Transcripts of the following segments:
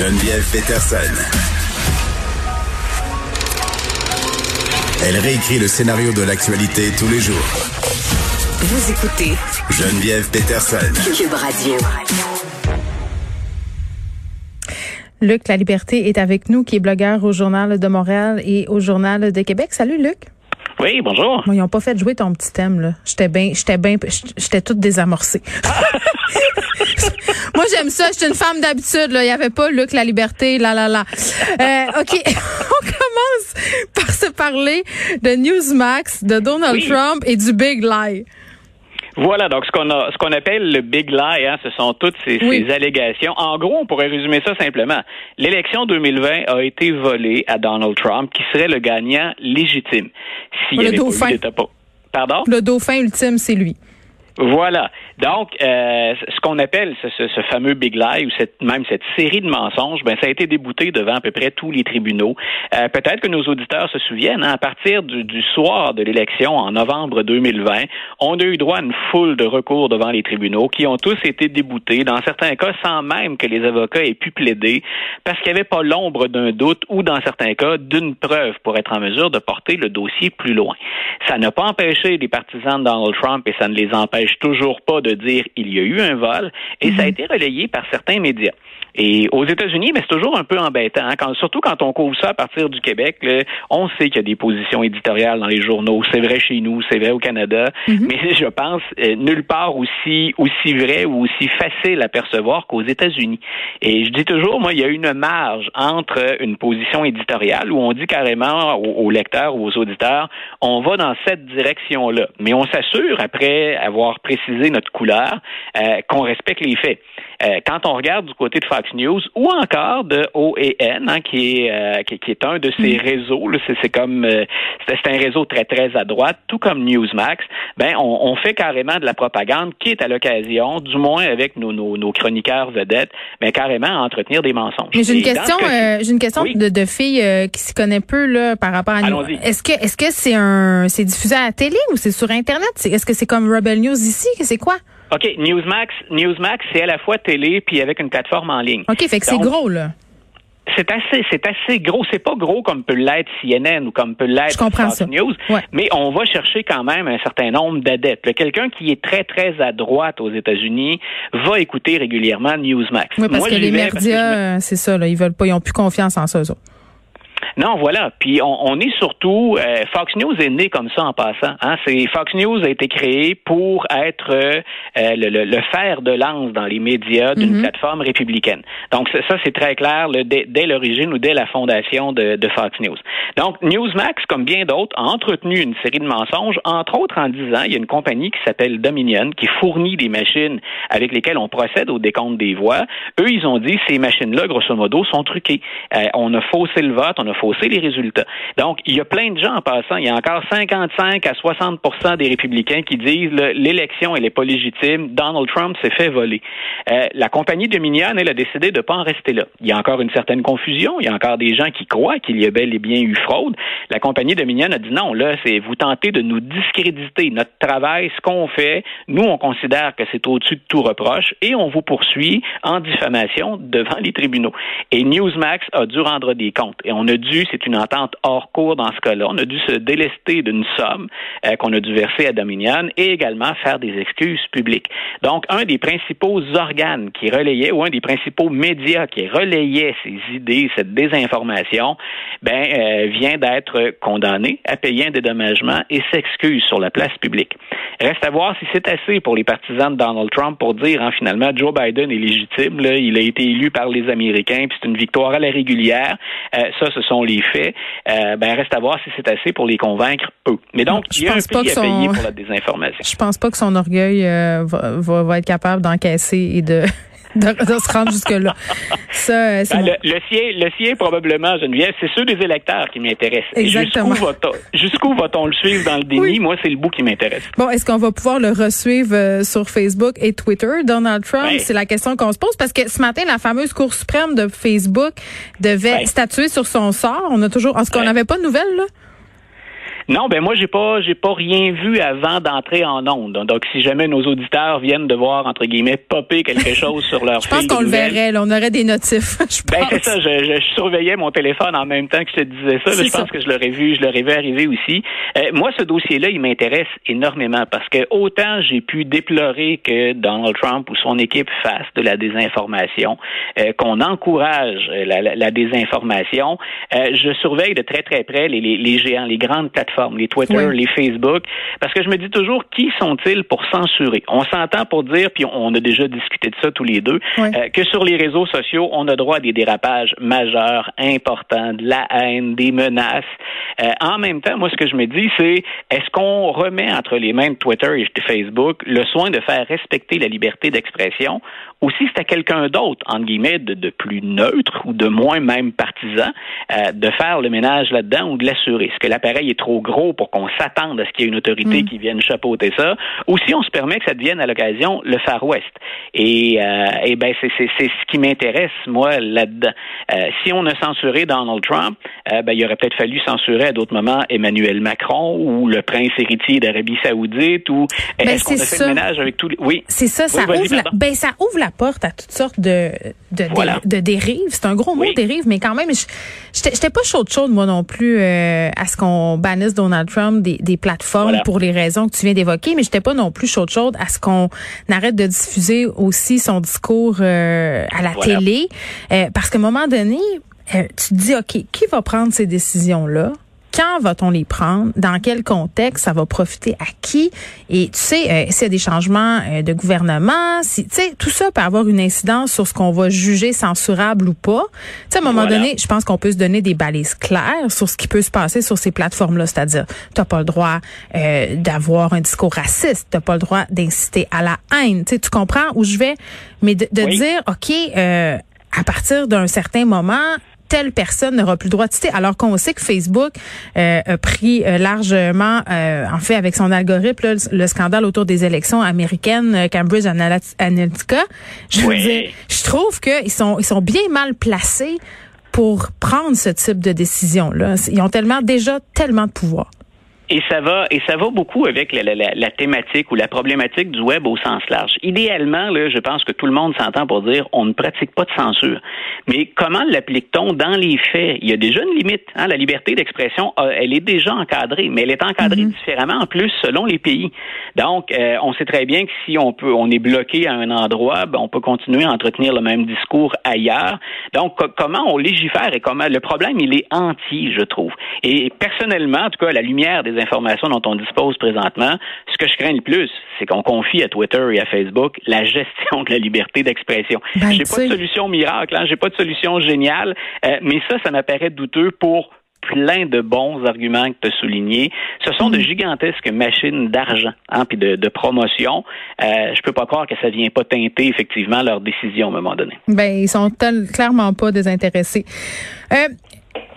Geneviève Peterson. Elle réécrit le scénario de l'actualité tous les jours. Vous écoutez Geneviève Peterson. Cube Radio. Luc La Liberté est avec nous, qui est blogueur au Journal de Montréal et au Journal de Québec. Salut Luc. Oui, bonjour. Moi, ils n'ont pas fait jouer ton petit thème, là. J'étais bien, j'étais bien, j'étais toute désamorcée. Moi, j'aime ça. J'étais une femme d'habitude, là. Il n'y avait pas Luc La Liberté, là, là, là. Euh, OK. On commence par se parler de Newsmax, de Donald Oui. Trump et du Big Lie. Voilà, donc ce qu'on a, ce qu'on appelle le big lie, hein, ce sont toutes ces, Oui. ces allégations. En gros, on pourrait résumer ça simplement. L'élection 2020 a été volée à Donald Trump, qui serait le gagnant légitime. S'il Le pas eu dauphin. Pardon? Le dauphin ultime, c'est lui. Voilà. Donc, euh, ce qu'on appelle ce, ce- ce fameux big lie ou cette, même cette série de mensonges, ben ça a été débouté devant à peu près tous les tribunaux. Euh, Peut-être que nos auditeurs se souviennent, hein, à partir du, du soir de l'élection en novembre 2020, on a eu droit à une foule de recours devant les tribunaux qui ont tous été déboutés, dans certains cas sans même que les avocats aient pu plaider, parce qu'il n'y avait pas l'ombre d'un doute ou, dans certains cas, d'une preuve pour être en mesure de porter le dossier plus loin. Ça n'a pas empêché les partisans de Donald Trump et ça ne les empêche toujours pas de dire il y a eu un vol et ça a été relayé par certains médias. Et aux États-Unis, mais c'est toujours un peu embêtant, hein, quand, surtout quand on couvre ça à partir du Québec. là, on sait qu'il y a des positions éditoriales dans les journaux. C'est vrai chez nous, c'est vrai au Canada, mais je pense euh, nulle part aussi aussi vrai ou aussi facile à percevoir qu'aux États-Unis. Et je dis toujours, moi, il y a une marge entre une position éditoriale où on dit carrément aux, aux lecteurs ou aux auditeurs, on va dans cette direction-là, mais on s'assure après avoir précisé notre couleur euh, qu'on respecte les faits. Euh, quand on regarde du côté de Fox News ou encore de OAN, hein, qui, est, euh, qui, qui est un de ces réseaux, là, c'est, c'est comme euh, c'est, un réseau très très à droite, tout comme Newsmax. Ben, on, on fait carrément de la propagande qui est à l'occasion, du moins avec nos, nos, nos chroniqueurs vedettes, mais carrément à entretenir des mensonges. Mais j'ai une question, euh, j'ai une question Oui. de, de fille euh, qui s'y connaît peu là par rapport à Allons-y. Est-ce que est-ce que c'est un c'est diffusé à la télé ou c'est sur internet? Est-ce que c'est comme Rebel News ici? C'est quoi? OK, Newsmax, Newsmax, c'est à la fois télé puis avec une plateforme en ligne. Ok, fait que c'est gros là. C'est assez, c'est assez gros. C'est pas gros comme peut l'être CNN ou comme peut l'être Fox. News, Ouais. mais on va chercher quand même un certain nombre d'adeptes. Quelqu'un qui est très très à droite aux États-Unis va écouter régulièrement Newsmax. Oui, parce Moi, que les me- médias, c'est ça là, ils veulent pas, ils ont plus confiance en ça. eux autres. Non, voilà. Puis on, on est surtout euh, Fox News est né comme ça en passant. Hein? C'est Fox News a été créé pour être euh, le, le, le fer de lance dans les médias d'une Mhm. plateforme républicaine. Donc ça, c'est très clair dès, dès l'origine ou dès la fondation de, de Fox News. Donc Newsmax, comme bien d'autres, a entretenu une série de mensonges, entre autres en disant il y a une compagnie qui s'appelle Dominion qui fournit des machines avec lesquelles on procède au décompte des voix. Eux, ils ont dit ces machines-là, grosso modo, sont truquées. Euh, on a faussé le vote, on a faussé les résultats. Donc, il y a plein de gens en passant. Il y a encore 55 à 60 des républicains qui disent l'élection, elle n'est pas légitime. Donald Trump s'est fait voler. Euh, la compagnie Dominion, elle a décidé de ne pas en rester là. Il y a encore une certaine confusion. Il y a encore des gens qui croient qu'il y a bel et bien eu fraude. La compagnie Dominion a dit non, là, c'est vous tentez de nous discréditer. Notre travail, ce qu'on fait, nous, on considère que c'est au-dessus de tout reproche et on vous poursuit en diffamation devant les tribunaux. Et Newsmax a dû rendre des comptes. Et on a dû, c'est une entente hors cours dans ce cas-là, on a dû se délester d'une somme euh, qu'on a dû verser à Dominion et également faire des excuses publiques. Donc, un des principaux organes qui relayait, ou un des principaux médias qui relayait ces idées, cette désinformation, ben, euh, vient d'être condamné à payer un dédommagement et s'excuse sur la place publique. Reste à voir si c'est assez pour les partisans de Donald Trump pour dire, hein, finalement, Joe Biden est légitime, il a été élu par les Américains, puis c'est une victoire à la régulière. Euh, ça, ce sont les faits. Euh, ben, reste à voir si c'est assez pour les convaincre, eux. Mais donc, Je il y a un pense pas prix à payer son- pour la désinformation. Je pense pas que son orgueil euh, va, va, va être capable d'encaisser et de, de, de se rendre jusque là. Ça, euh, Ben, mon- le, le sien, le sien, probablement, Geneviève, c'est ceux des électeurs qui m'intéressent. Exactement. Jusqu'où va-t-on le suivre dans le déni? Oui. Moi, c'est le bout qui m'intéresse. Bon, est-ce qu'on va pouvoir le resuivre euh, sur Facebook et Twitter, Donald Trump? C'est la question qu'on se pose parce que ce matin, la fameuse Cour suprême de Facebook devait statuer sur son sort. On a toujours, en ce qu'on n'avait pas de nouvelles, là? Non, ben moi j'ai pas j'ai pas rien vu avant d'entrer en onde. Donc si jamais nos auditeurs viennent de voir entre guillemets popper quelque chose sur leur Je pense qu'on le verrait, là, on aurait des notifs. Je ben c'est ça, je, je, surveillais mon téléphone en même temps que je te disais ça. Là, je pense que je l'aurais vu, je l'aurais vu arriver aussi. Euh, moi ce dossier-là, il m'intéresse énormément parce que autant j'ai pu déplorer que Donald Trump ou son équipe fasse de la désinformation, euh, qu'on encourage euh, la, la- la désinformation, euh, je surveille de très très près les, les, les géants, les grandes plateformes, les Twitter, Oui. les Facebook, parce que je me dis toujours qui sont-ils pour censurer? On s'entend pour dire, puis on a déjà discuté de ça tous les deux, Oui. euh, que sur les réseaux sociaux, on a droit à des dérapages majeurs, importants, de la haine, des menaces. Euh, en même temps, moi, ce que je me dis, c'est est-ce qu'on remet entre les mains de Twitter et de Facebook le soin de faire respecter la liberté d'expression, ou si c'est à quelqu'un d'autre, entre guillemets, de, de plus neutre ou de moins même partisan, euh, de faire le ménage là-dedans ou de l'assurer? Est-ce que l'appareil est trop gros pour qu'on s'attende à ce qu'il y ait une autorité qui vienne chapeauter ça, ou si on se permet que ça devienne à l'occasion le Far West. Et, euh, et ben c'est c'est c'est ce qui m'intéresse moi là-dedans. Euh, si on a censuré Donald Trump, euh, ben il aurait peut-être fallu censurer à d'autres moments Emmanuel Macron ou le prince héritier d'Arabie Saoudite ou Ben, est-ce qu'on a fait ça. le ménage avec tous les oui C'est ça, ça ouvre la, ben, ça ouvre la porte à toutes sortes de, de, Voilà. de, de dérives. C'est un gros mot, Oui. dérive, mais quand même, j'étais pas chaude chaude, moi non plus, euh, à ce qu'on bannisse Donald Trump des, des plateformes Voilà. pour les raisons que tu viens d'évoquer, mais j'étais pas non plus chaude chaude à ce qu'on arrête de diffuser aussi son discours euh, à la Voilà. télé. Euh, parce qu'à un moment donné, euh, tu te dis, OK, qui va prendre ces décisions-là? Quand va-t-on les prendre? Dans quel contexte? Ça va profiter à qui? Et tu sais, euh, s'il y a des changements euh, de gouvernement, si, tu sais, tout ça peut avoir une incidence sur ce qu'on va juger censurable ou pas. Tu sais, à un moment Voilà. donné, je pense qu'on peut se donner des balises claires sur ce qui peut se passer sur ces plateformes-là. C'est-à-dire, t'as pas le droit euh, d'avoir un discours raciste, t'as pas le droit d'inciter à la haine. Tu sais, tu comprends où je vais? Mais de, de Oui. dire, OK, euh, à partir d'un certain moment, telle personne n'aura plus le droit de citer, alors qu'on sait que Facebook euh, a pris euh, largement, euh, en fait, avec son algorithme, là, le, le scandale autour des élections américaines, Cambridge Analyt- Analytica. Je veux Oui. dire, je trouve qu'ils sont, ils sont bien mal placés pour prendre ce type de décision-là. Ils ont tellement déjà tellement de pouvoir. Et ça va et ça va beaucoup avec la, la- la- la thématique ou la problématique du web au sens large. Idéalement, là, je pense que tout le monde s'entend pour dire on ne pratique pas de censure. Mais comment l'applique-t-on dans les faits? Il y a déjà une limite. Hein? La liberté d'expression, euh, elle est déjà encadrée, mais elle est encadrée différemment en plus selon les pays. Donc, euh, on sait très bien que si on peut, on est bloqué à un endroit, ben, on peut continuer à entretenir le même discours ailleurs. Donc, co- comment on légifère et comment le problème, il est entier, je trouve. Et personnellement, en tout cas, à la lumière des informations dont on dispose présentement, ce que je crains le plus, c'est qu'on confie à Twitter et à Facebook la gestion de la liberté d'expression. Ben, J'ai pas de solution miracle, hein, j'ai pas de solution géniale, euh, mais ça, ça m'apparaît douteux pour plein de bons arguments que tu as soulignés. Ce sont de gigantesques machines d'argent hein, puis de, de promotion. Euh, je peux pas croire que ça vient pas teinter effectivement leur décision à un moment donné. Ben, ils sont clairement pas désintéressés. Euh,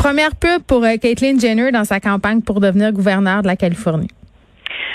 première pub pour euh, Caitlyn Jenner dans sa campagne pour devenir gouverneur de la Californie.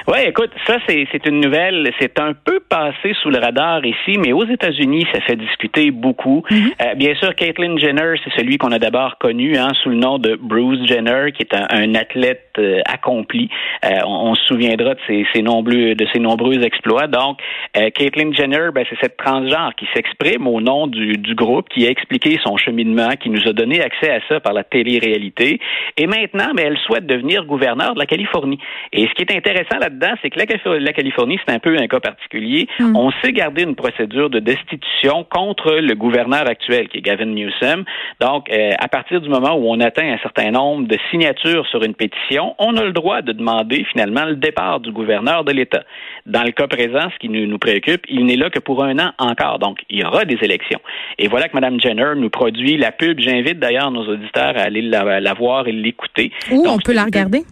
Oui, écoute, ça c'est une nouvelle, c'est un peu passé sous le radar ici, mais aux États-Unis, ça fait discuter beaucoup. Euh, bien sûr, Caitlyn Jenner, c'est celui qu'on a d'abord connu hein, sous le nom de Bruce Jenner, qui est un, un athlète euh, accompli. Euh, on, on se souviendra de ses, ses nombreux de ses nombreux exploits. Donc, euh, Caitlyn Jenner, ben, c'est cette transgenre qui s'exprime au nom du, du groupe, qui a expliqué son cheminement, qui nous a donné accès à ça par la télé-réalité. Et maintenant, ben, elle souhaite devenir gouverneur de la Californie. Et ce qui est intéressant là-dedans, c'est que la, Calif- la Californie, c'est un peu un cas particulier. On sait garder une procédure de destitution contre le gouverneur actuel, qui est Gavin Newsom. Donc, euh, à partir du moment où on atteint un certain nombre de signatures sur une pétition, on a le droit de demander finalement le départ du gouverneur de l'État. Dans le cas présent, ce qui nous, nous préoccupe, il n'est là que pour un an encore. Donc, il y aura des élections. Et voilà que Mme Jenner nous produit la pub. J'invite d'ailleurs nos auditeurs à aller la, la voir et l'écouter. Où Donc, on peut la regarder?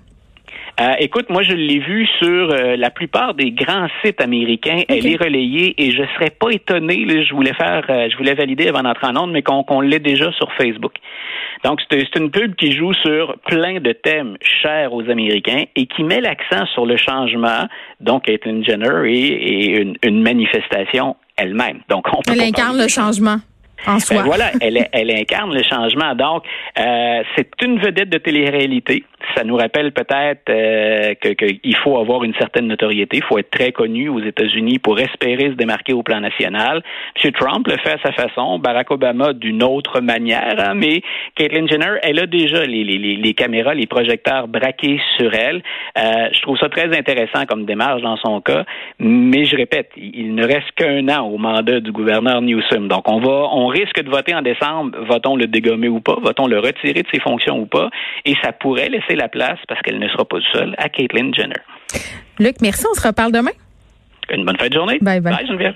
Euh, écoute, moi je l'ai vue sur euh, la plupart des grands sites américains. Elle est relayée et je serais pas étonné. là, je voulais faire, euh, je voulais valider avant d'entrer en onde, mais qu'on l'ait déjà sur Facebook. Donc c'est une pub qui joue sur plein de thèmes chers aux Américains et qui met l'accent sur le changement. Donc Caitlyn Jenner et, et une, une manifestation elle-même. Donc on peut Elle incarne le changement. En soi. Ben voilà, elle, elle incarne le changement. Donc, c'est une vedette de télé-réalité. Ça nous rappelle peut-être euh, qu'il faut avoir une certaine notoriété, il faut être très connu aux États-Unis pour espérer se démarquer au plan national. M. Trump le fait à sa façon, Barack Obama d'une autre manière, hein, mais Caitlyn Jenner, elle a déjà les, caméras, les projecteurs braqués sur elle. Euh, je trouve ça très intéressant comme démarche dans son cas, mais je répète, il ne reste qu'un an au mandat du gouverneur Newsom. Donc, on va, on risque de voter en décembre. Votons le dégommer ou pas? Votons le retirer de ses fonctions ou pas? Et ça pourrait laisser la place, parce qu'elle ne sera pas seule, à Caitlyn Jenner. Luc, merci. On se reparle demain. Une bonne fin de journée. Bye bye. Bye, Geneviève.